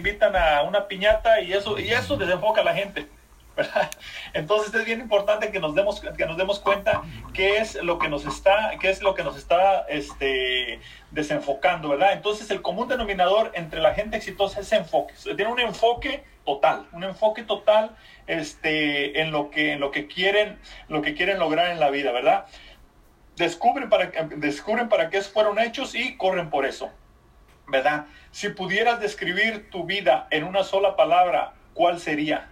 invitan a una piñata y eso, y eso desenfoca a la gente. Entonces es bien importante que nos demos, que nos demos cuenta qué es lo que nos está, qué es lo que nos está este, desenfocando, ¿verdad? Entonces el común denominador entre la gente exitosa es enfoque. Tiene un enfoque total, un enfoque total este, en, lo que, en lo que quieren, lo que quieren lograr en la vida, ¿verdad? Descubren para, descubren para qué fueron hechos y corren por eso, ¿verdad? Si pudieras describir tu vida en una sola palabra, ¿cuál sería?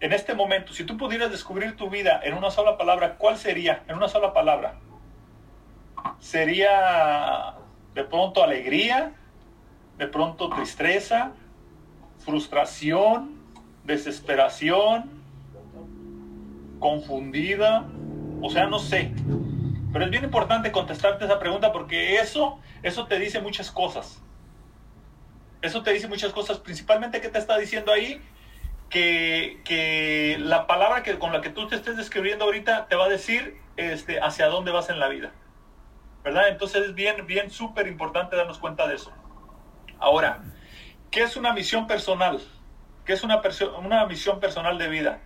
en este momento, si tú pudieras descubrir tu vida en una sola palabra, ¿cuál sería? En una sola palabra. ¿Sería de pronto alegría? ¿De pronto tristeza? ¿Frustración? ¿Desesperación? ¿Confundida? O sea, no sé. Pero es bien importante contestarte esa pregunta porque eso, eso te dice muchas cosas. Eso te dice muchas cosas. Principalmente, ¿qué te está diciendo ahí? que, la palabra que, con la que tú te estés describiendo ahorita te va a decir este, hacia dónde vas en la vida. ¿Verdad? Entonces es bien, bien súper importante darnos cuenta de eso. Ahora, ¿qué es una misión personal? ¿Qué es una, una misión personal de vida?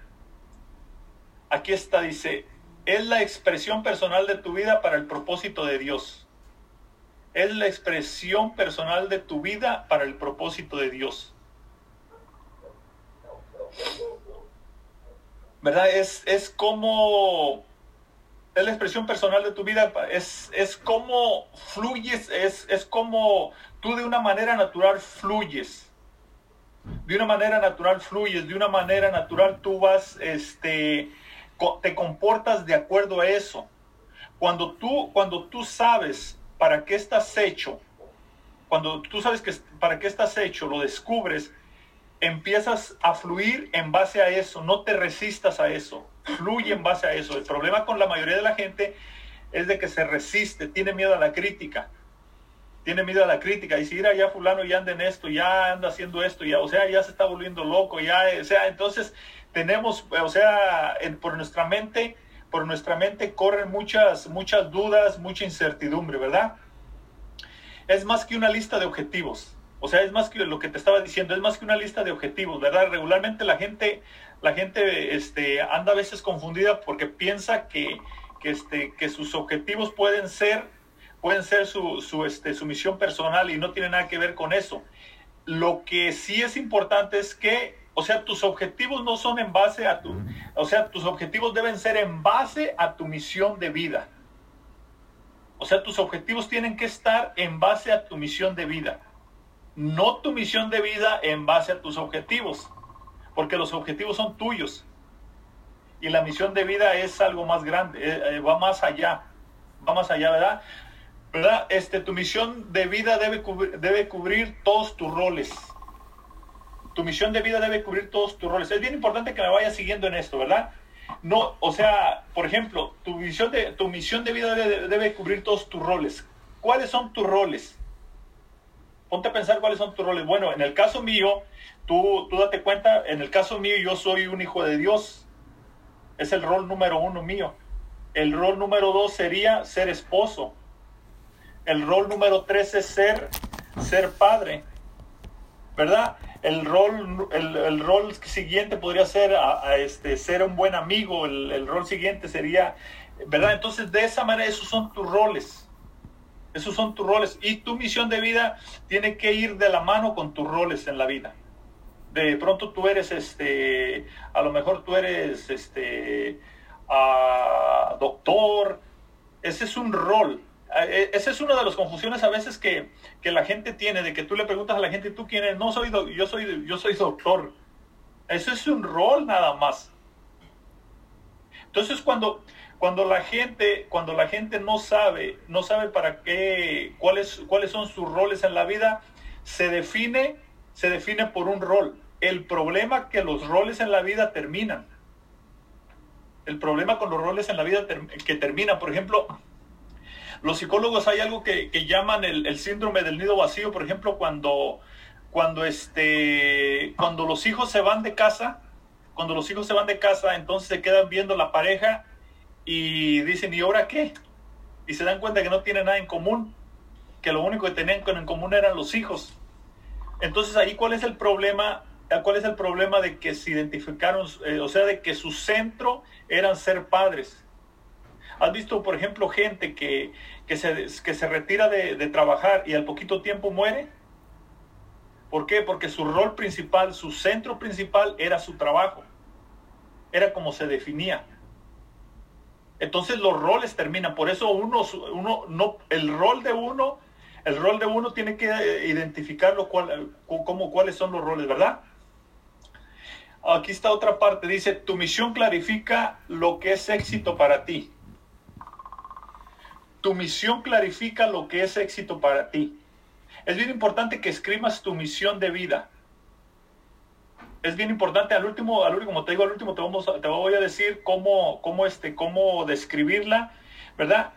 Aquí está, dice, es la expresión personal de tu vida para el propósito de Dios. Es la expresión personal de tu vida para el propósito de Dios. ¿verdad? Es, es como, es la expresión personal de tu vida, es, es como fluyes, es, es como tú de una manera natural fluyes. De una manera natural fluyes, de una manera natural tú vas, este, te comportas de acuerdo a eso. Cuando tú, cuando tú sabes para qué estás hecho, cuando tú sabes que para qué estás hecho, lo descubres, empiezas a fluir en base a eso, no te resistas a eso, fluye en base a eso. El problema con la mayoría de la gente es de que se resiste, tiene miedo a la crítica, tiene miedo a la crítica, y si ir allá fulano ya anda en esto, ya anda haciendo esto, ya, o sea, ya se está volviendo loco, ya, o sea, entonces tenemos, o sea, por nuestra mente, por nuestra mente corren muchas, muchas dudas, mucha incertidumbre, ¿verdad? Es más que una lista de objetivos o sea, es más que lo que te estaba diciendo, es más que una lista de objetivos, ¿verdad? Regularmente la gente, la gente este, anda a veces confundida porque piensa que, que, este, que sus objetivos pueden ser, pueden ser su, su, este, su misión personal y no tiene nada que ver con eso. Lo que sí es importante es que, o sea, tus objetivos no son en base a tu, o sea, tus objetivos deben ser en base a tu misión de vida. O sea, tus objetivos tienen que estar en base a tu misión de vida no tu misión de vida en base a tus objetivos, porque los objetivos son tuyos. Y la misión de vida es algo más grande, eh, eh, va más allá, va más allá, ¿verdad? ¿Verdad? Este, tu misión de vida debe cubrir, debe cubrir todos tus roles. Tu misión de vida debe cubrir todos tus roles. Es bien importante que me vayas siguiendo en esto, ¿verdad? No, o sea, por ejemplo, tu misión de, tu misión de vida debe, debe cubrir todos tus roles. ¿Cuáles son tus roles? ponte a pensar cuáles son tus roles. Bueno, en el caso mío, tú, tú date cuenta, en el caso mío yo soy un hijo de Dios. Es el rol número uno mío. El rol número dos sería ser esposo. El rol número tres es ser, ser padre. ¿Verdad? El rol, el, rol siguiente podría ser a, este, ser un buen amigo. El, el rol siguiente sería, ¿verdad? Entonces, de esa manera, esos son tus roles. Esos son tus roles. Y tu misión de vida tiene que ir de la mano con tus roles en la vida. De pronto tú eres, este, a lo mejor tú eres, este, uh, doctor. Ese es un rol. E, esa es una de las confusiones a veces que, que, la gente tiene, de que tú le preguntas a la gente, ¿tú quién eres? No soy, yo soy, yo soy doctor. Eso es un rol nada más. Entonces cuando, cuando la gente, cuando la gente no sabe, no sabe para qué, cuáles, cuáles son sus roles en la vida, se define, se define por un rol. El problema que los roles en la vida terminan. El problema con los roles en la vida que terminan, por ejemplo, los psicólogos hay algo que, llaman el, síndrome del nido vacío, por ejemplo, cuando, cuando, este, cuando los hijos se van de casa, cuando los hijos se van de casa, entonces se quedan viendo la pareja y dicen, ¿y ahora qué? Y se dan cuenta que no tienen nada en común, que lo único que tenían en común eran los hijos. Entonces ahí cuál es el problema, cuál es el problema de que se identificaron, eh, o sea, de que su centro eran ser padres. ¿Has visto, por ejemplo, gente que, que, se, que se retira de, de trabajar y al poquito tiempo muere? ¿Por qué? Porque su rol principal, su centro principal era su trabajo. Era como se definía. Entonces los roles terminan. Por eso uno, uno no, el rol de uno, el rol de uno tiene que eh, identificar cual, como, cuáles son los roles, ¿verdad? Aquí está otra parte. Dice, tu misión clarifica lo que es éxito para ti. Tu misión clarifica lo que es éxito para ti. Es bien importante que escribas tu misión de vida. Es bien importante, al último, al último, como te digo, al último te, vamos te voy a decir cómo, cómo, este, cómo describirla, ¿verdad?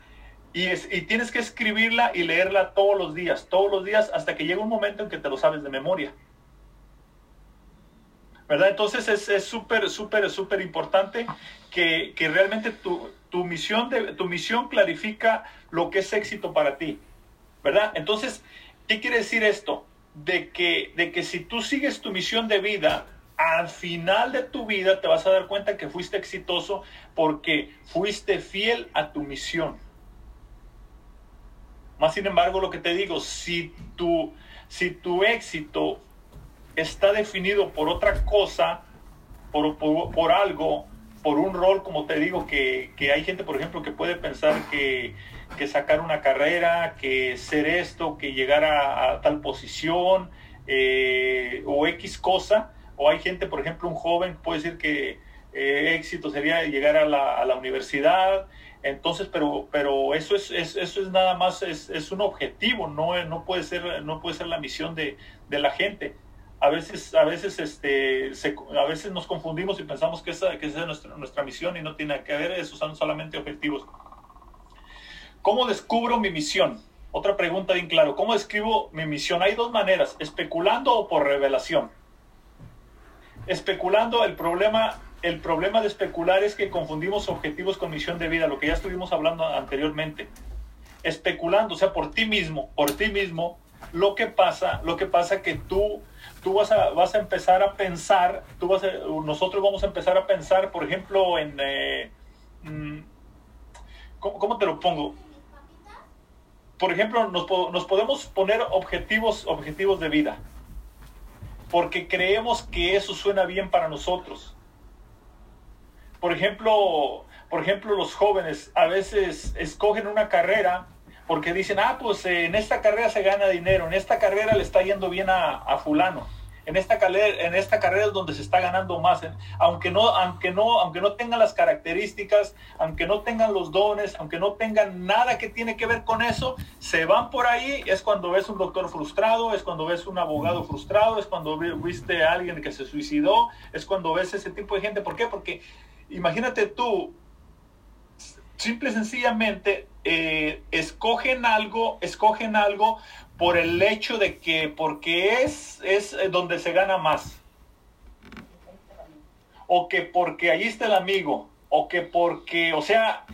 Y, y tienes que escribirla y leerla todos los días, todos los días, hasta que llegue un momento en que te lo sabes de memoria. ¿verdad? Entonces es súper, súper, súper importante que, que, realmente tu, tu, misión de, tu misión clarifica lo que es éxito para ti, ¿verdad? Entonces, ¿Qué quiere decir esto? De que, de que si tú sigues tu misión de vida, al final de tu vida te vas a dar cuenta que fuiste exitoso porque fuiste fiel a tu misión. Más sin embargo, lo que te digo, si tu, si tu éxito está definido por otra cosa, por, por, algo, por un rol, como te digo, que, que hay gente, por ejemplo, que puede pensar que que sacar una carrera, que ser esto, que llegar a, tal posición eh, o X cosa. O hay gente, por ejemplo, un joven puede decir que eh, éxito sería llegar a la, a la, universidad. Entonces, pero, pero eso es, eso es nada más, es, es, un objetivo, no, no, puede ser, no puede ser la misión de, de la gente. A veces, a veces, este, a veces nos confundimos y pensamos que esa, que es nuestra, nuestra misión y no tiene que ver, eso son solamente objetivos. ¿Cómo descubro mi misión? Otra pregunta bien claro. ¿Cómo describo mi misión? Hay dos maneras, especulando o por revelación. Especulando, el problema, el problema de especular es que confundimos objetivos con misión de vida, lo que ya estuvimos hablando anteriormente. Especulando, o sea, por ti mismo, por ti mismo, lo que pasa, lo que pasa que tú, tú vas a, vas a empezar a pensar, tú vas nosotros vamos a empezar a pensar, por ejemplo, en, eh, mm, ¿cómo, te lo pongo? por ejemplo, nos, nos, podemos poner objetivos, objetivos de vida, porque creemos que eso suena bien para nosotros. Por ejemplo, por ejemplo, los jóvenes a veces escogen una carrera porque dicen, ah, pues en esta carrera se gana dinero, en esta carrera le está yendo bien a, fulano en esta carrera, en esta carrera es donde se está ganando más, ¿eh? aunque no, aunque no, aunque no tengan las características, aunque no tengan los dones, aunque no tengan nada que tiene que ver con eso, se van por ahí, es cuando ves un doctor frustrado, es cuando ves un abogado frustrado, es cuando viste a alguien que se suicidó, es cuando ves ese tipo de gente. ¿Por qué? Porque imagínate tú, simple y sencillamente, eh, escogen algo, escogen algo por el hecho de que, porque es, es donde se gana más. O que porque allí está el amigo. O que porque, o sea,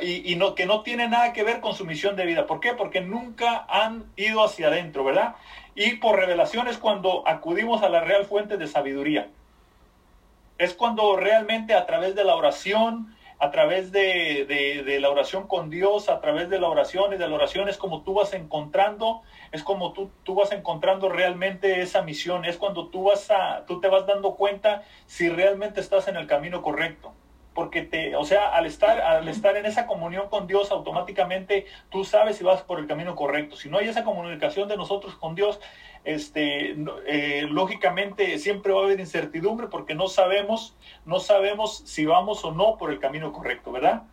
y, y, no, que no tiene nada que ver con su misión de vida. ¿Por qué? Porque nunca han ido hacia adentro, ¿verdad? Y por revelación es cuando acudimos a la real fuente de sabiduría. Es cuando realmente a través de la oración, a través de, la oración con Dios, a través de la oración y de la oración es como tú vas encontrando, es como tú, tú vas encontrando realmente esa misión, es cuando tú, vas a, tú te vas dando cuenta si realmente estás en el camino correcto porque te, o sea, al estar, al estar en esa comunión con Dios, automáticamente tú sabes si vas por el camino correcto. Si no hay esa comunicación de nosotros con Dios, este, eh, lógicamente siempre va a haber incertidumbre porque no sabemos, no sabemos si vamos o no por el camino correcto, ¿verdad?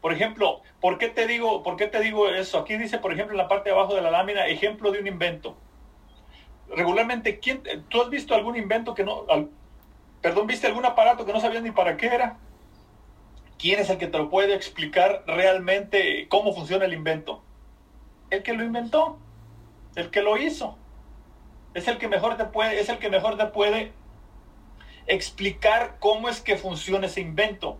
Por ejemplo, ¿por qué te digo, por qué te digo eso? Aquí dice, por ejemplo, en la parte de abajo de la lámina, ejemplo de un invento. Regularmente, ¿quién, ¿tú has visto algún invento que no, Perdón, ¿viste algún aparato que no sabías ni para qué era? ¿Quién es el que te lo puede explicar realmente cómo funciona el invento? El que lo inventó, el que lo hizo. Es el que mejor te puede, es el que mejor te puede explicar cómo es que funciona ese invento.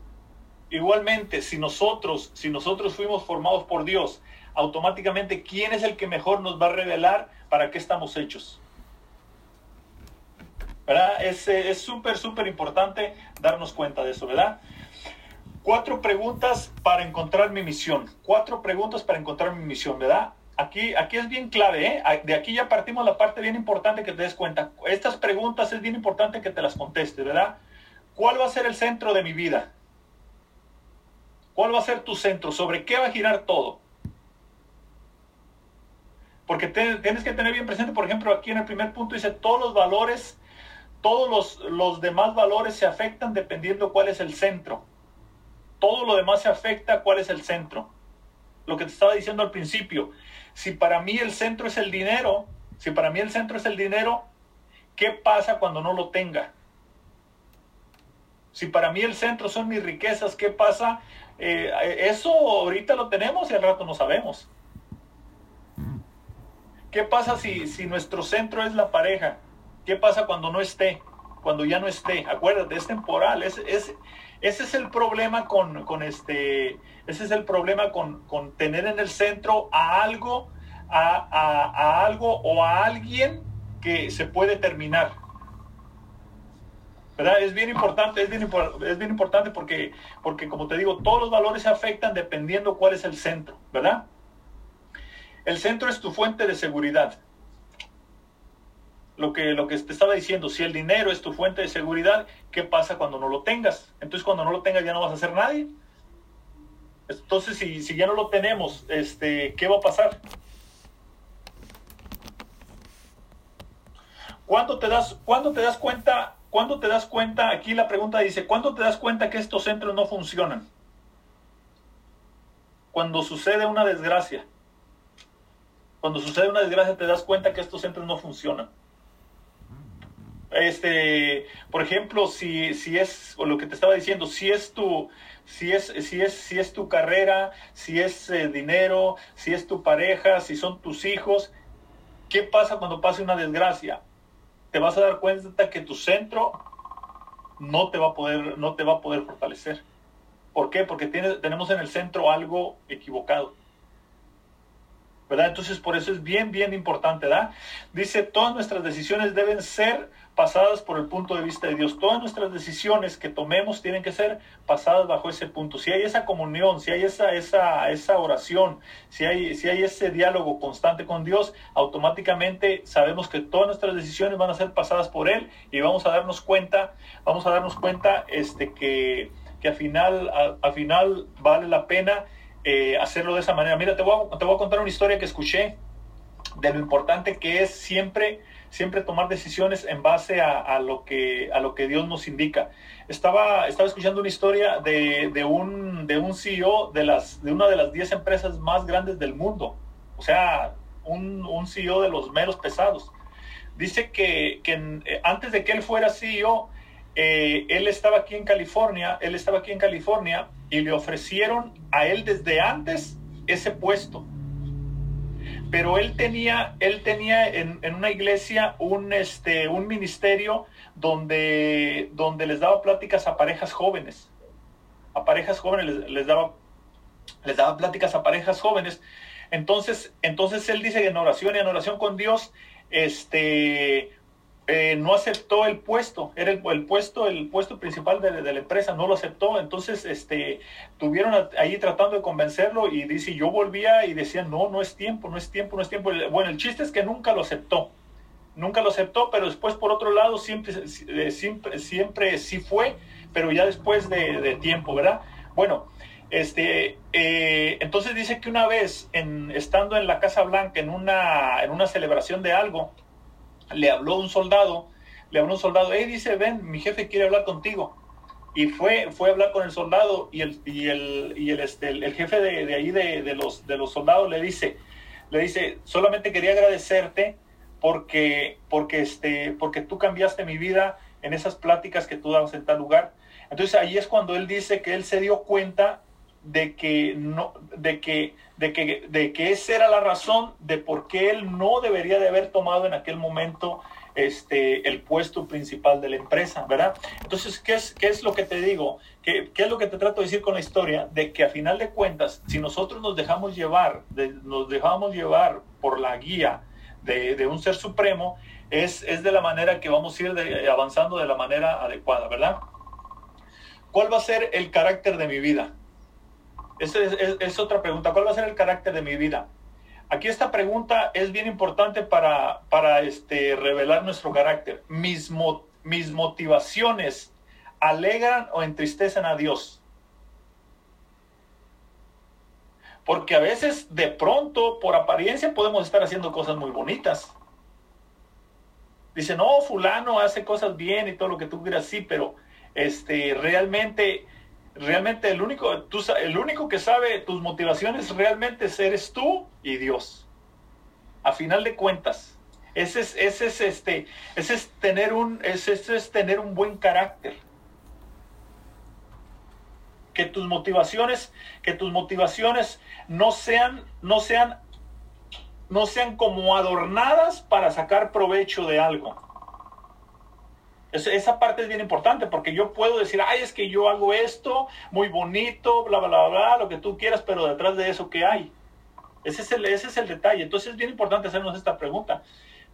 Igualmente, si nosotros, si nosotros fuimos formados por Dios, automáticamente quién es el que mejor nos va a revelar para qué estamos hechos. ¿verdad? Es súper, súper importante darnos cuenta de eso, ¿verdad? Cuatro preguntas para encontrar mi misión. Cuatro preguntas para encontrar mi misión, ¿verdad? Aquí, aquí es bien clave, ¿eh? De aquí ya partimos la parte bien importante que te des cuenta. Estas preguntas es bien importante que te las contestes, ¿verdad? ¿Cuál va a ser el centro de mi vida? ¿Cuál va a ser tu centro? ¿Sobre qué va a girar todo? Porque tienes que tener bien presente, por ejemplo, aquí en el primer punto dice, todos los valores, todos los, los demás valores se afectan dependiendo cuál es el centro. Todo lo demás se afecta cuál es el centro. Lo que te estaba diciendo al principio, si para mí el centro es el dinero, si para mí el centro es el dinero, ¿qué pasa cuando no lo tenga? Si para mí el centro son mis riquezas, ¿qué pasa? Eh, eso ahorita lo tenemos y al rato no sabemos. ¿Qué pasa si, si nuestro centro es la pareja? ¿Qué pasa cuando no esté? Cuando ya no esté. Acuérdate, es temporal. Es, es, ese es el problema con, con este. Ese es el problema con, con, tener en el centro a algo, a, a, algo o a alguien que se puede terminar. ¿verdad? Es bien importante, es bien, es bien importante porque, porque, como te digo, todos los valores se afectan dependiendo cuál es el centro, ¿verdad? El centro es tu fuente de seguridad. Lo que, lo que te estaba diciendo, si el dinero es tu fuente de seguridad, ¿qué pasa cuando no lo tengas? Entonces cuando no lo tengas ya no vas a ser nadie. Entonces si, si ya no lo tenemos, este, ¿qué va a pasar? ¿Cuándo te das, ¿cuándo te das cuenta ¿Cuándo te das cuenta? Aquí la pregunta dice, ¿cuándo te das cuenta que estos centros no funcionan? Cuando sucede una desgracia. Cuando sucede una desgracia te das cuenta que estos centros no funcionan. Este, por ejemplo, si, si es, o lo que te estaba diciendo, si es tu, si es, si es, si es tu carrera, si es eh, dinero, si es tu pareja, si son tus hijos, ¿qué pasa cuando pase una desgracia? te vas a dar cuenta que tu centro no te va a poder, no te va a poder fortalecer. ¿Por qué? Porque tenemos en el centro algo equivocado. Entonces, por eso es bien, bien importante, ¿verdad? Dice, todas nuestras decisiones deben ser pasadas por el punto de vista de Dios. Todas nuestras decisiones que tomemos tienen que ser pasadas bajo ese punto. Si hay esa comunión, si hay esa, esa, esa oración, si hay, si hay ese diálogo constante con Dios, automáticamente sabemos que todas nuestras decisiones van a ser pasadas por Él y vamos a darnos cuenta, vamos a darnos cuenta este, que, que al final, al final vale la pena eh, hacerlo de esa manera. Mira, te voy, a, te voy a contar una historia que escuché de lo importante que es siempre, siempre tomar decisiones en base a, lo, que, a lo que Dios nos indica. Estaba, estaba escuchando una historia de, de, un, de un CEO de, las, de una de las 10 empresas más grandes del mundo. O sea, un, un CEO de los meros pesados. Dice que, que eh, antes de que él fuera CEO, eh, él estaba aquí en California, él estaba aquí en California y le ofrecieron a él desde antes ese puesto. Pero él tenía, él tenía en, una iglesia un, este, un ministerio donde, donde les daba pláticas a parejas jóvenes. A parejas jóvenes les, daba, les daba pláticas a parejas jóvenes. Entonces, entonces él dice que en oración y en oración con Dios, este, eh, no aceptó el puesto, era el, puesto, el puesto principal de, la empresa, no lo aceptó, entonces este, tuvieron ahí tratando de convencerlo y dice, yo volvía y decía, no, no es tiempo, no es tiempo, no es tiempo. Bueno, el chiste es que nunca lo aceptó, nunca lo aceptó, pero después por otro lado siempre, eh, siempre, siempre sí fue, pero ya después de, tiempo, ¿verdad? Bueno, este, eh, entonces dice que una vez, en, estando en la Casa Blanca, en una, en una celebración de algo, le habló un soldado, le habló un soldado, hey, dice, ven, mi jefe quiere hablar contigo. Y fue, fue a hablar con el soldado y el, y el, y el, este, el, jefe de, de ahí de, de, los, de los soldados le dice, le dice, solamente quería agradecerte porque, porque, este, porque tú cambiaste mi vida en esas pláticas que tú dabas en tal lugar. Entonces ahí es cuando él dice que él se dio cuenta de que no, de que, de que, de que esa era la razón de por qué él no debería de haber tomado en aquel momento este, el puesto principal de la empresa, ¿verdad? Entonces, ¿qué es, qué es lo que te digo? ¿Qué, ¿Qué, es lo que te trato de decir con la historia? De que a final de cuentas, si nosotros nos dejamos llevar, nos dejamos llevar por la guía de, de un ser supremo, es, es de la manera que vamos a ir avanzando de la manera adecuada, ¿verdad? ¿Cuál va a ser el carácter de mi vida? Es, otra pregunta. ¿Cuál va a ser el carácter de mi vida? Aquí esta pregunta es bien importante para, para este, revelar nuestro carácter. Mis, mis motivaciones alegran o entristecen a Dios. Porque a veces de pronto, por apariencia, podemos estar haciendo cosas muy bonitas. Dice, no, fulano hace cosas bien y todo lo que tú quieras, sí, pero este, realmente, realmente el único, tú, el único que sabe tus motivaciones realmente eres tú y Dios. A final de cuentas, ese es, ese es, este, ese es tener un, ese es tener un buen carácter. Que tus motivaciones, que tus motivaciones no sean, no sean, no sean como adornadas para sacar provecho de algo esa parte es bien importante porque yo puedo decir, ay, es que yo hago esto muy bonito, bla, bla, bla, bla, lo que tú quieras, pero detrás de eso, ¿qué hay? Ese es el, ese es el detalle. Entonces es bien importante hacernos esta pregunta.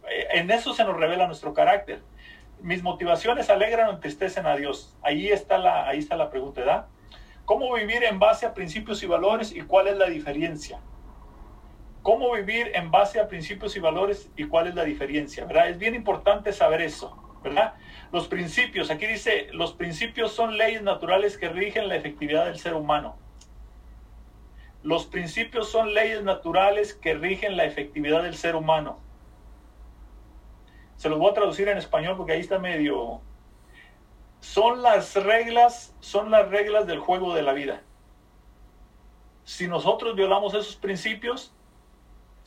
Eh, en eso se nos revela nuestro carácter. Mis motivaciones alegran o entristecen a Dios. Ahí está la, ahí está la pregunta, ¿verdad? ¿Cómo vivir en base a principios y valores y cuál es la diferencia? ¿Cómo vivir en base a principios y valores y cuál es la diferencia? ¿Verdad? Es bien importante saber eso, ¿verdad? Los principios, aquí dice, los principios son leyes naturales que rigen la efectividad del ser humano. Los principios son leyes naturales que rigen la efectividad del ser humano. Se los voy a traducir en español porque ahí está medio... Son las reglas, son las reglas del juego de la vida. Si nosotros violamos esos principios,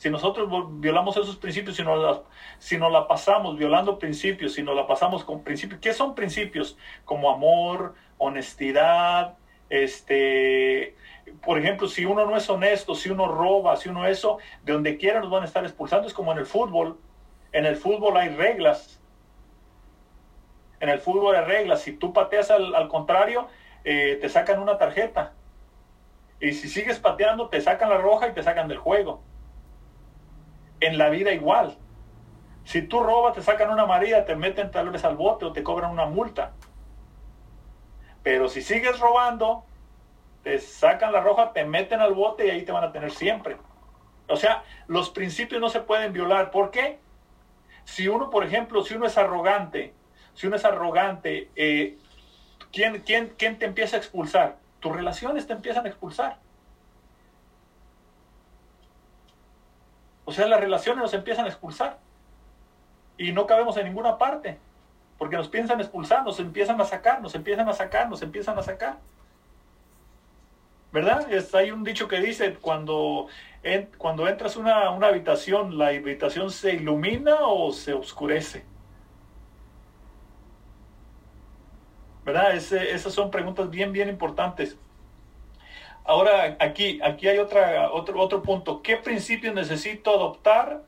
si nosotros violamos esos principios, si nos, la, si nos la pasamos violando principios, si nos la pasamos con principios, ¿qué son principios? Como amor, honestidad, este, por ejemplo, si uno no es honesto, si uno roba, si uno eso, de donde quiera nos van a estar expulsando. Es como en el fútbol. En el fútbol hay reglas. En el fútbol hay reglas. Si tú pateas al, contrario, eh, te sacan una tarjeta. Y si sigues pateando, te sacan la roja y te sacan del juego en la vida igual. Si tú robas, te sacan una amarilla, te meten tal vez al bote o te cobran una multa. Pero si sigues robando, te sacan la roja, te meten al bote y ahí te van a tener siempre. O sea, los principios no se pueden violar. ¿Por qué? Si uno, por ejemplo, si uno es arrogante, si uno es arrogante, eh, ¿quién, quién, ¿quién te empieza a expulsar? Tus relaciones te empiezan a expulsar. O sea, las relaciones nos empiezan a expulsar. Y no cabemos en ninguna parte. Porque nos piensan expulsar, nos empiezan a sacar, nos empiezan a sacar, nos empiezan a sacar. ¿Verdad? hay un dicho que dice, cuando, cuando entras a una, una habitación, ¿la habitación se ilumina o se oscurece? ¿Verdad? esas son preguntas bien, bien importantes. Ahora, aquí, aquí hay otra, otro, otro punto. ¿Qué principios necesito adoptar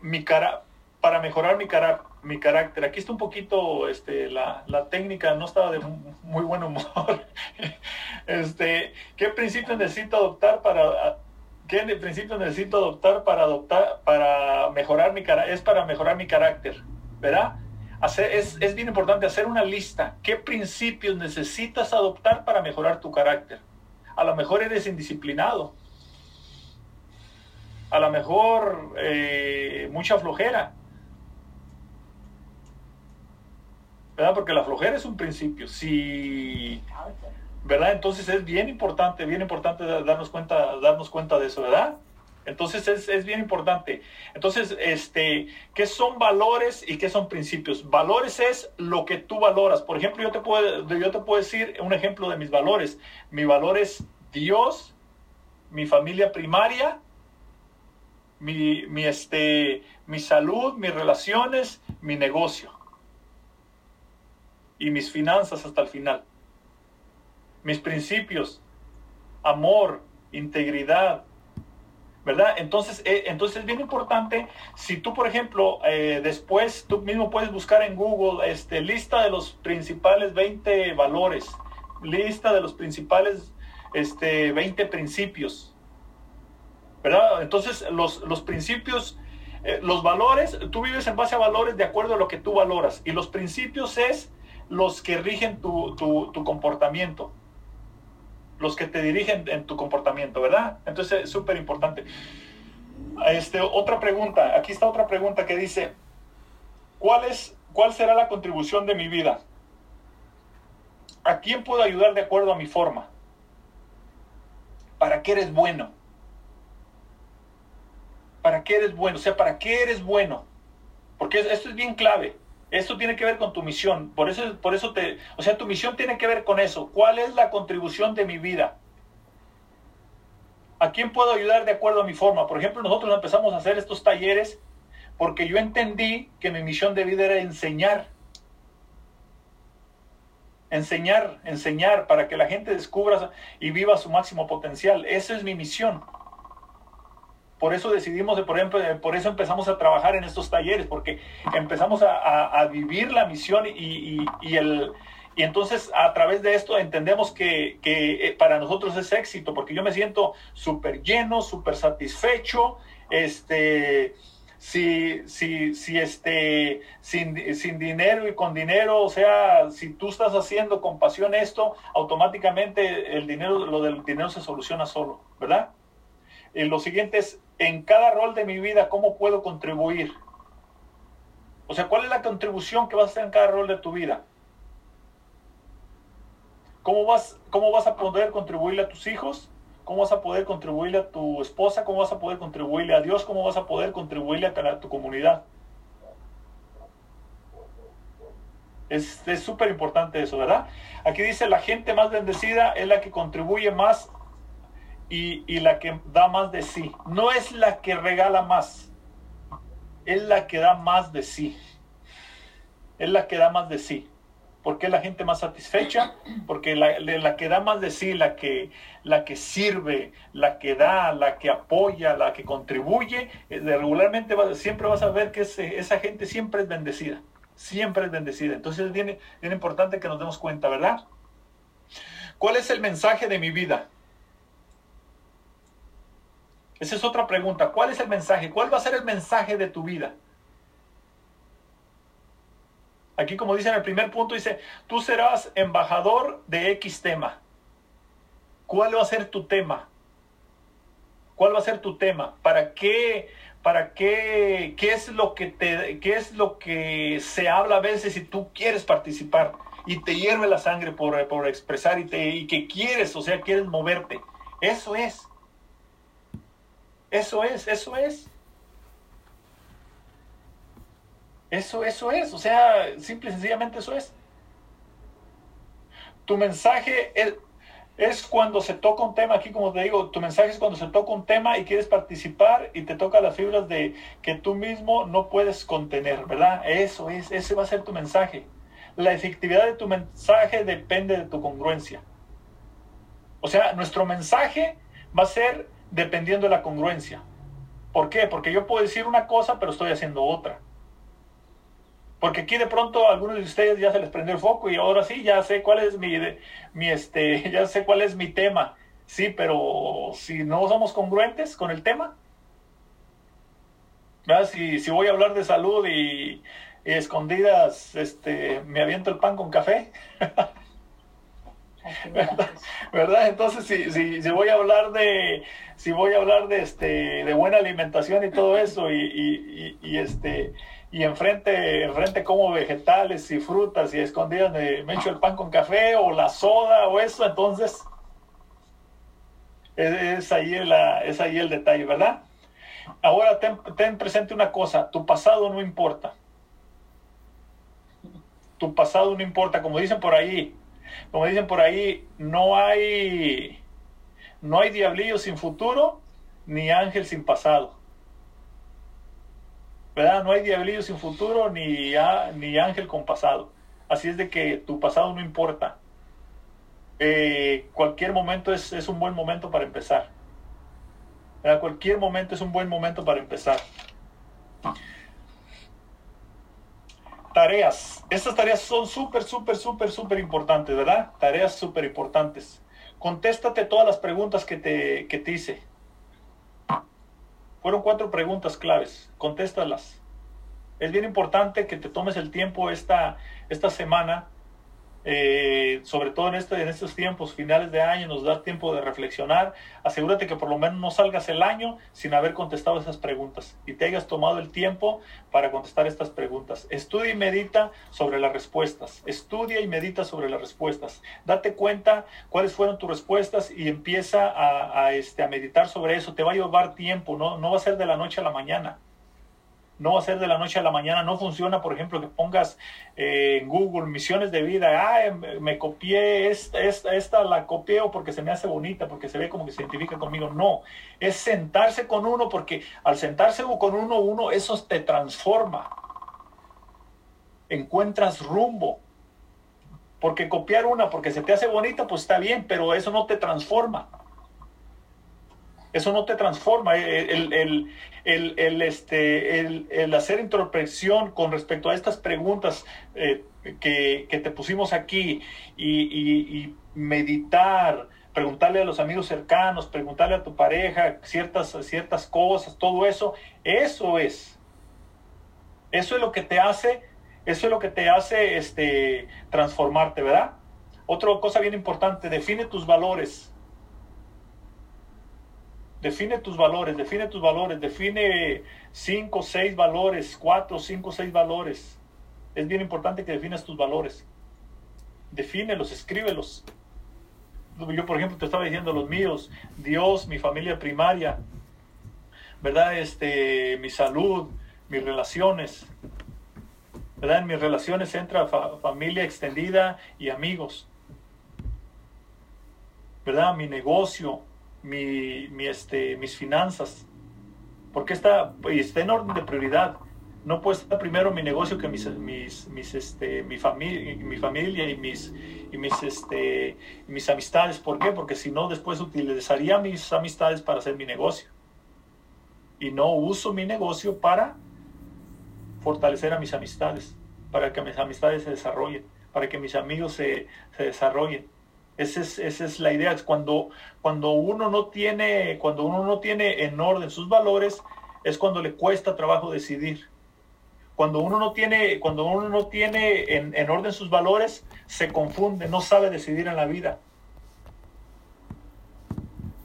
mi cara, para mejorar mi, cara, mi carácter? Aquí está un poquito este, la, la técnica, no estaba de muy buen humor. este, ¿Qué principios necesito adoptar para... ¿Qué principios necesito adoptar para adoptar para mejorar mi cara? Es para mejorar mi carácter, ¿verdad? Hacer, es, es bien importante hacer una lista. ¿Qué principios necesitas adoptar para mejorar tu carácter? A lo mejor eres indisciplinado. A lo mejor eh, mucha flojera. ¿Verdad? Porque la flojera es un principio. Si, ¿verdad? Entonces es bien importante, bien importante darnos cuenta, darnos cuenta de eso, ¿verdad? Entonces es, bien importante. Entonces, este, ¿qué son valores y qué son principios? Valores es lo que tú valoras. Por ejemplo, yo te puedo, yo te puedo decir un ejemplo de mis valores. Mi valor es Dios, mi familia primaria, mi, mi, este, mi salud, mis relaciones, mi negocio y mis finanzas hasta el final. Mis principios, amor, integridad, ¿verdad? Entonces, eh, entonces es bien importante, si tú, por ejemplo, eh, después tú mismo puedes buscar en Google este, lista de los principales 20 valores, lista de los principales este, 20 principios, ¿verdad? Entonces, los, los principios, eh, los valores, tú vives en base a valores de acuerdo a lo que tú valoras. Y los principios es los que rigen tu, tu comportamiento. Los que te dirigen en tu comportamiento, ¿verdad? Entonces es súper importante. Este, otra pregunta, aquí está otra pregunta que dice, ¿cuál, es, ¿cuál será la contribución de mi vida? ¿A quién puedo ayudar de acuerdo a mi forma? ¿Para qué eres bueno? ¿Para qué eres bueno? O sea, ¿para qué eres bueno? Porque esto es bien clave. Esto tiene que ver con tu misión. Por eso, por eso te, o sea, tu misión tiene que ver con eso. ¿Cuál es la contribución de mi vida? ¿A quién puedo ayudar de acuerdo a mi forma? Por ejemplo, nosotros empezamos a hacer estos talleres porque yo entendí que mi misión de vida era enseñar. Enseñar, enseñar para que la gente descubra y viva su máximo potencial. Esa es mi misión. Por eso decidimos, por ejemplo, por eso empezamos a trabajar en estos talleres, porque empezamos a, vivir la misión y el, y entonces a través de esto entendemos que, eh, para nosotros es éxito, porque yo me siento súper lleno, súper satisfecho, este, si, si, si este, sin, sin, dinero y con dinero, o sea, si tú estás haciendo con pasión esto, automáticamente el dinero, lo del dinero se soluciona solo, ¿verdad? Y lo siguiente es, en cada rol de mi vida, ¿cómo puedo contribuir? O sea, ¿cuál es la contribución que vas a hacer en cada rol de tu vida? ¿Cómo vas, ¿Cómo vas a poder contribuirle a tus hijos? ¿Cómo vas a poder contribuirle a tu esposa? ¿Cómo vas a poder contribuirle a Dios? ¿Cómo vas a poder contribuirle a tu comunidad? Es súper importante eso, ¿verdad? Aquí dice, la gente más bendecida es la que contribuye más y, la que da más de sí. No es la que regala más, es la que da más de sí. Es la que da más de sí. ¿Por qué la gente más satisfecha? Porque la, la, que da más de sí, la que, la que sirve, la que da, la que apoya, la que contribuye, eh, regularmente siempre vas a ver que esa gente siempre es bendecida, siempre es bendecida. Entonces es importante que nos demos cuenta, ¿verdad? ¿Cuál es el mensaje de mi vida? Esa es otra pregunta. ¿Cuál es el mensaje? ¿Cuál va a ser el mensaje de tu vida? Aquí como dice en el primer punto, dice, tú serás embajador de X tema. ¿Cuál va a ser tu tema? ¿Cuál va a ser tu tema? ¿Para qué? ¿Para qué? ¿Qué es lo que te, qué es lo que se habla a veces si tú quieres participar y te hierve la sangre por, por expresar y, te, y que quieres, o sea, quieres moverte? Eso es. Eso es, eso es. Eso, eso es, o sea, simple y sencillamente eso es. Tu mensaje es, es, cuando se toca un tema, aquí como te digo, tu mensaje es cuando se toca un tema y quieres participar y te toca las fibras de que tú mismo no puedes contener, ¿verdad? Eso es, ese va a ser tu mensaje. La efectividad de tu mensaje depende de tu congruencia. O sea, nuestro mensaje va a ser dependiendo de la congruencia. ¿Por qué? Porque yo puedo decir una cosa, pero estoy haciendo otra. Porque aquí de pronto a algunos de ustedes ya se les prendió el foco y ahora sí, ya sé cuál es mi, mi este, ya sé cuál es mi tema. Sí, pero si no somos congruentes con el tema, Si, si voy a hablar de salud y, escondidas, este, me aviento el pan con café. ¿Verdad? Entonces, si, si, si, voy a hablar de, si voy a hablar de, este, de buena alimentación y todo eso, y, y, y este, y enfrente, enfrente como vegetales y frutas y escondidas me, echo el pan con café o la soda o eso, entonces es, ahí, es ahí el detalle, ¿verdad? Ahora ten presente una cosa, tu pasado no importa. Tu pasado no importa, como dicen por ahí, como dicen por ahí, no hay, no hay diablillo sin futuro ni ángel sin pasado. ¿verdad? No hay diablillo sin futuro ni, ni ángel con pasado. Así es de que tu pasado no importa. Eh, cualquier momento es, un buen momento para empezar. Cualquier momento es un buen momento para empezar. Tareas. Estas tareas son súper, súper, súper, súper importantes, ¿verdad? Tareas súper importantes. Contéstate todas las preguntas que te, que te hice. Fueron cuatro preguntas claves, contéstalas. Es bien importante que te tomes el tiempo esta, esta semana eh, sobre todo en, este, en estos tiempos finales de año, nos da tiempo de reflexionar. Asegúrate que por lo menos no salgas el año sin haber contestado esas preguntas y te hayas tomado el tiempo para contestar estas preguntas. Estudia y medita sobre las respuestas. Estudia y medita sobre las respuestas. Date cuenta cuáles fueron tus respuestas y empieza a, este, a meditar sobre eso. Te va a llevar tiempo, no, no va a ser de la noche a la mañana no va a ser de la noche a la mañana, no funciona, por ejemplo, que pongas eh, en Google misiones de vida, ah, me copié esta, esta, esta la copié porque se me hace bonita, porque se ve como que se identifica conmigo. No, es sentarse con uno, porque al sentarse con uno, uno, eso te transforma. Encuentras rumbo. Porque copiar una porque se te hace bonita, pues está bien, pero eso no te transforma. Eso no te transforma. El, el, el, este, el, hacer introspección con respecto a estas preguntas eh, que, te pusimos aquí y, meditar, preguntarle a los amigos cercanos, preguntarle a tu pareja ciertas, ciertas cosas, todo eso, eso es. Eso es lo que te hace, eso es lo que te hace este, transformarte, ¿verdad? Otra cosa bien importante, define tus valores Define tus valores, define tus valores, define cinco, seis valores, cuatro, cinco, seis valores. Es bien importante que definas tus valores. Defínelos, escríbelos. Yo, por ejemplo, te estaba diciendo los míos, Dios, mi familia primaria, ¿verdad? Este, mi salud, mis relaciones, ¿verdad? En mis relaciones entra familia extendida y amigos, ¿verdad? Mi negocio, mi, mi, este, mis finanzas. Porque está, está en orden de prioridad. No puede estar primero mi negocio que mis, mis, mis este, mi, familia, mi familia y mis, y mis, este, mis amistades. ¿Por qué? Porque si no, después utilizaría mis amistades para hacer mi negocio. Y no uso mi negocio para fortalecer a mis amistades, para que mis amistades se desarrollen, para que mis amigos se, se desarrollen. Esa es, la idea. Cuando, cuando, uno no tiene, cuando uno no tiene en orden sus valores, es cuando le cuesta trabajo decidir. Cuando uno no tiene, cuando uno no tiene en, en orden sus valores, se confunde, no sabe decidir en la vida.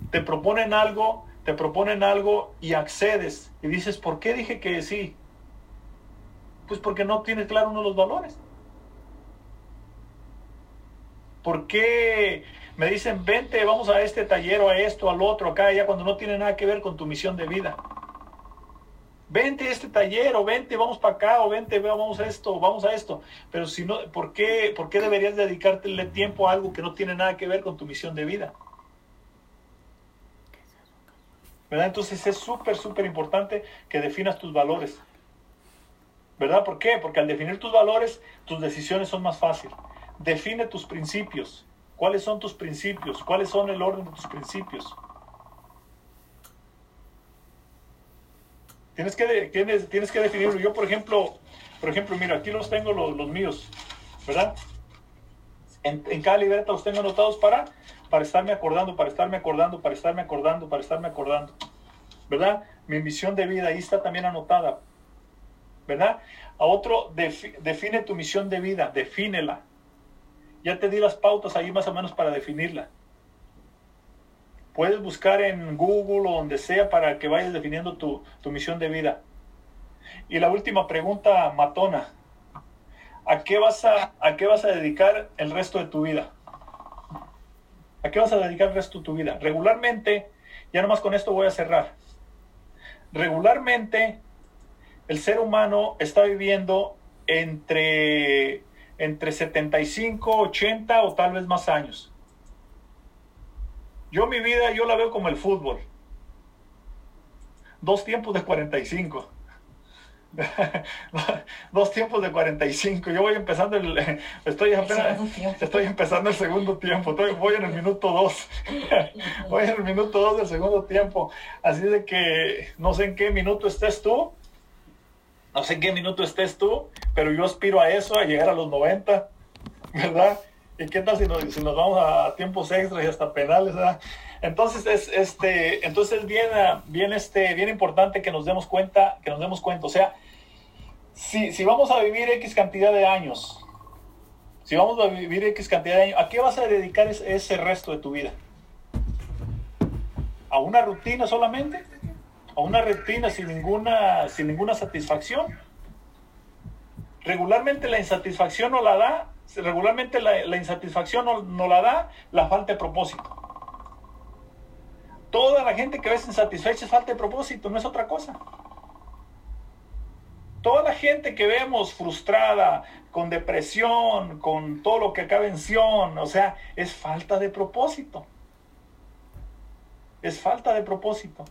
Te proponen algo, te proponen algo y accedes y dices, ¿por qué dije que sí? Pues porque no tienes claro uno los valores. ¿Por qué me dicen, vente, vamos a este taller o a esto, al otro, acá, allá, cuando no tiene nada que ver con tu misión de vida? Vente a este taller, o vente, vamos para acá, o vente, vamos a esto, vamos a esto. Pero si no, ¿por qué, ¿por qué deberías dedicarte tiempo a algo que no tiene nada que ver con tu misión de vida? ¿Verdad? Entonces es súper, súper importante que definas tus valores. ¿Verdad? ¿Por qué? Porque al definir tus valores, tus decisiones son más fáciles. Define tus principios. ¿Cuáles son tus principios? ¿Cuáles son el orden de tus principios? Tienes que, tienes, tienes que definirlo. Yo, por ejemplo, por ejemplo, mira, aquí los tengo los, los míos, ¿verdad? En, cada libreta los tengo anotados para, para estarme acordando, para estarme acordando, para estarme acordando, para estarme acordando, ¿verdad? Mi misión de vida ahí está también anotada, ¿verdad? A otro, define tu misión de vida, defínela. Ya te di las pautas ahí más o menos para definirla. Puedes buscar en Google o donde sea para que vayas definiendo tu, misión de vida. Y la última pregunta matona. ¿A qué, vas a, ¿A qué vas a dedicar el resto de tu vida? ¿A qué vas a dedicar el resto de tu vida? Regularmente, ya nomás con esto voy a cerrar. Regularmente, el ser humano está viviendo entre entre 75, 80 o tal vez más años. Yo mi vida, yo la veo como el fútbol. Dos tiempos de 45. Dos tiempos de 45. Yo voy empezando el. Estoy apenas. Estoy empezando el segundo tiempo. voy en el minuto 2. voy en el minuto 2 del segundo tiempo. Así de que no sé en qué minuto estés tú. No sé qué minuto estés tú, pero yo aspiro a eso, a llegar a los 90, ¿verdad? ¿Y qué tal si nos, vamos a tiempos extras y hasta penales? ¿verdad? Entonces es este, entonces es bien, bien, este, bien importante que nos demos cuenta, que nos demos cuenta. O sea, si, si vamos a vivir X cantidad de años, si vamos a vivir X cantidad de años, ¿a qué vas a dedicar ese, ese resto de tu vida? ¿A una rutina solamente? ¿A una rutina sin ninguna, sin ninguna satisfacción? Regularmente la insatisfacción no la da regularmente la, insatisfacción no, la da la falta de propósito. Toda la gente que ves insatisfecha es falta de propósito, no es otra cosa. Toda la gente que vemos frustrada, con depresión, con todo lo que acaba en Sion, o sea, es falta de propósito. Es falta de propósito.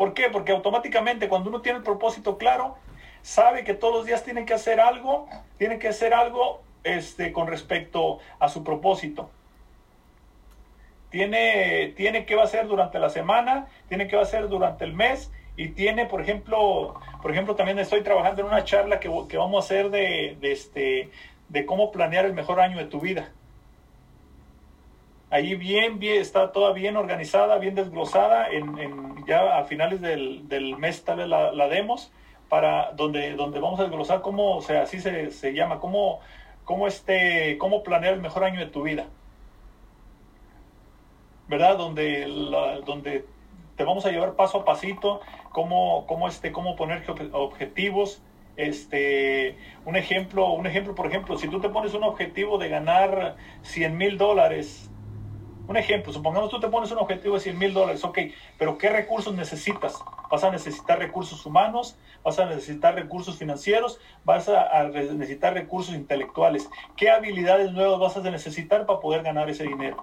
¿Por qué? Porque automáticamente cuando uno tiene el propósito claro, sabe que todos los días tiene que hacer algo, tiene que hacer algo este, con respecto a su propósito. Tiene, tiene qué va a hacer durante la semana, tiene qué va a hacer durante el mes y tiene, por ejemplo, por ejemplo, también estoy trabajando en una charla que, vamos a hacer de, este, de cómo planear el mejor año de tu vida. Ahí bien, bien, está toda bien organizada, bien desglosada. En, ya a finales del, mes tal vez la, la demos para donde, donde vamos a desglosar cómo, o sea, así se, se llama, cómo, cómo, este, cómo planear el mejor año de tu vida. ¿Verdad? Donde, donde te vamos a llevar paso a pasito, cómo, cómo, este, cómo poner objetivos. Este, un ejemplo, un ejemplo, por ejemplo, si tú te pones un objetivo de ganar 100 mil dólares un ejemplo, supongamos tú te pones un objetivo de 100 mil dólares, ok, pero ¿qué recursos necesitas? ¿Vas a necesitar recursos humanos? ¿Vas a necesitar recursos financieros? ¿Vas a, necesitar recursos intelectuales? ¿Qué habilidades nuevas vas a necesitar para poder ganar ese dinero?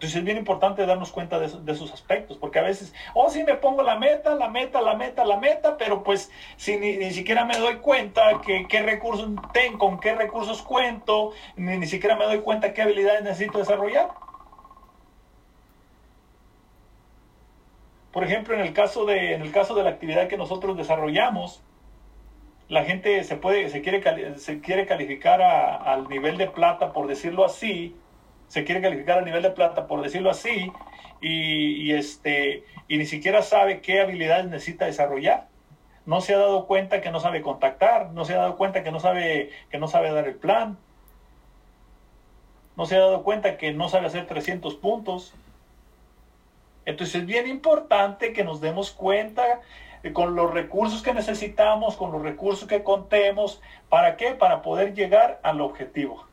Entonces es bien importante darnos cuenta de, esos aspectos, porque a veces, oh, sí me pongo la meta, la meta, la meta, la meta, pero pues si ni, siquiera me doy cuenta que, qué recursos tengo, con qué recursos cuento, ni, ni siquiera me doy cuenta qué habilidades necesito desarrollar. Por ejemplo, en el caso de, en el caso de la actividad que nosotros desarrollamos, la gente se puede, se quiere, se quiere calificar al nivel de plata, por decirlo así, se quiere calificar a nivel de plata, por decirlo así, y, este, y ni siquiera sabe qué habilidades necesita desarrollar. No se ha dado cuenta que no sabe contactar, no se ha dado cuenta que no sabe, que no sabe dar el plan, no se ha dado cuenta que no sabe hacer 300 puntos. Entonces es bien importante que nos demos cuenta con los recursos que necesitamos, con los recursos que contemos, ¿para qué? Para poder llegar al objetivo.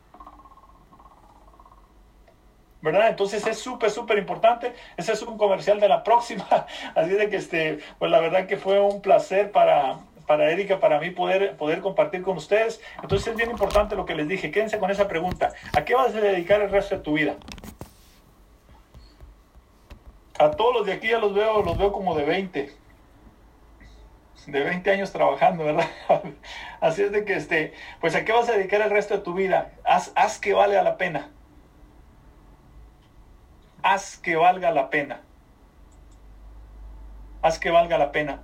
¿Verdad? Entonces es súper, súper importante. Ese es un comercial de la próxima. Así de que, este, pues la verdad que fue un placer para, para Erika, para mí poder, poder compartir con ustedes. Entonces es bien importante lo que les dije. Quédense con esa pregunta. ¿A qué vas a dedicar el resto de tu vida? A todos los de aquí ya los veo, los veo como de 20. De 20 años trabajando, ¿verdad? Así es de que, este, pues a qué vas a dedicar el resto de tu vida. Haz, haz que vale la pena haz que valga la pena. Haz que valga la pena.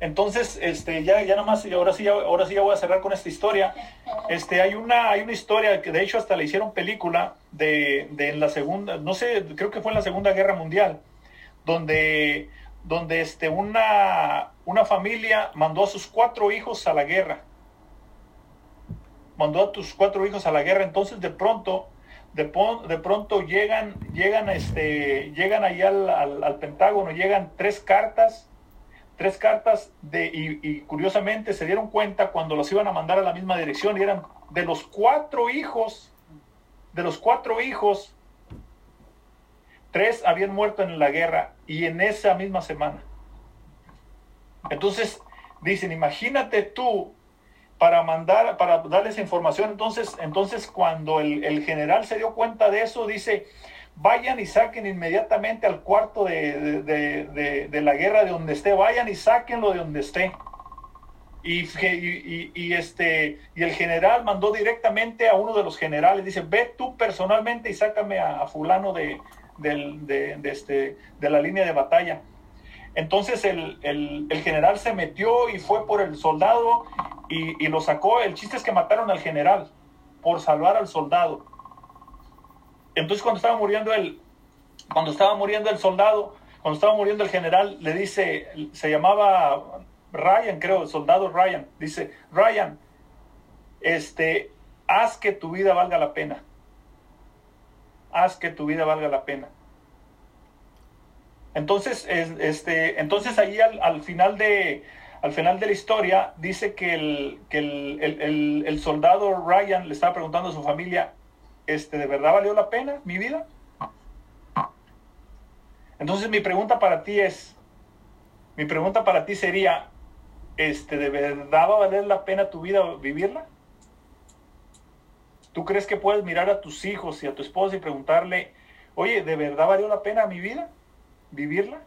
Entonces, este, ya, ya nomás, ahora sí, ahora sí ya voy a cerrar con esta historia. Este, hay una, hay una historia que de hecho hasta le hicieron película de, de la segunda, no sé, creo que fue en la Segunda Guerra Mundial, donde, donde este, una, una familia mandó a sus cuatro hijos a la guerra. Mandó a tus cuatro hijos a la guerra. Entonces, de pronto, de, de pronto llegan, llegan, este, llegan ahí al, al, Pentágono, llegan tres cartas, tres cartas de, y, curiosamente se dieron cuenta cuando los iban a mandar a la misma dirección y eran de los cuatro hijos, de los cuatro hijos, tres habían muerto en la guerra y en esa misma semana. Entonces dicen, imagínate tú para mandar, para darles información. Entonces, entonces cuando el, general se dio cuenta de eso, dice, vayan y saquen inmediatamente al cuarto de, la guerra de donde esté, vayan y sáquenlo de donde esté. Y, y, este, y el general mandó directamente a uno de los generales, dice, ve tú personalmente y sácame a, fulano de, este, de la línea de batalla. Entonces el, general se metió y fue por el soldado y, lo sacó. El chiste es que mataron al general. por salvar al soldado. Entonces cuando estaba muriendo el, cuando estaba muriendo el soldado, cuando estaba muriendo el general, le dice, se llamaba Ryan, creo, el soldado Ryan, dice, Ryan, este, haz que tu vida valga la pena. Haz que tu vida valga la pena. Entonces, este, entonces ahí al, final de, al final de la historia dice que, el, que el, el, soldado Ryan le estaba preguntando a su familia, este, ¿de verdad valió la pena mi vida? Entonces mi pregunta para ti es, mi pregunta para ti sería, este, ¿de verdad va a valer la pena tu vida vivirla? ¿Tú crees que puedes mirar a tus hijos y a tu esposa y preguntarle, oye, ¿de verdad valió la pena mi vida vivirla?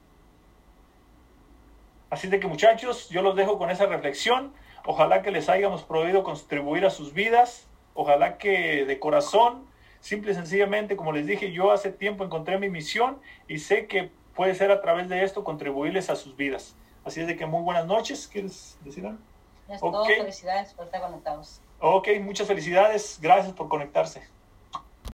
Así de que muchachos, yo los dejo con esa reflexión. Ojalá que les hayamos podido contribuir a sus vidas. Ojalá que de corazón, simple y sencillamente, como les dije, yo hace tiempo encontré mi misión y sé que puede ser a través de esto contribuirles a sus vidas. Así es de que muy buenas noches. ¿Quieres decir algo? Es todo. Felicidades por estar conectados. Ok, muchas felicidades. Gracias por conectarse.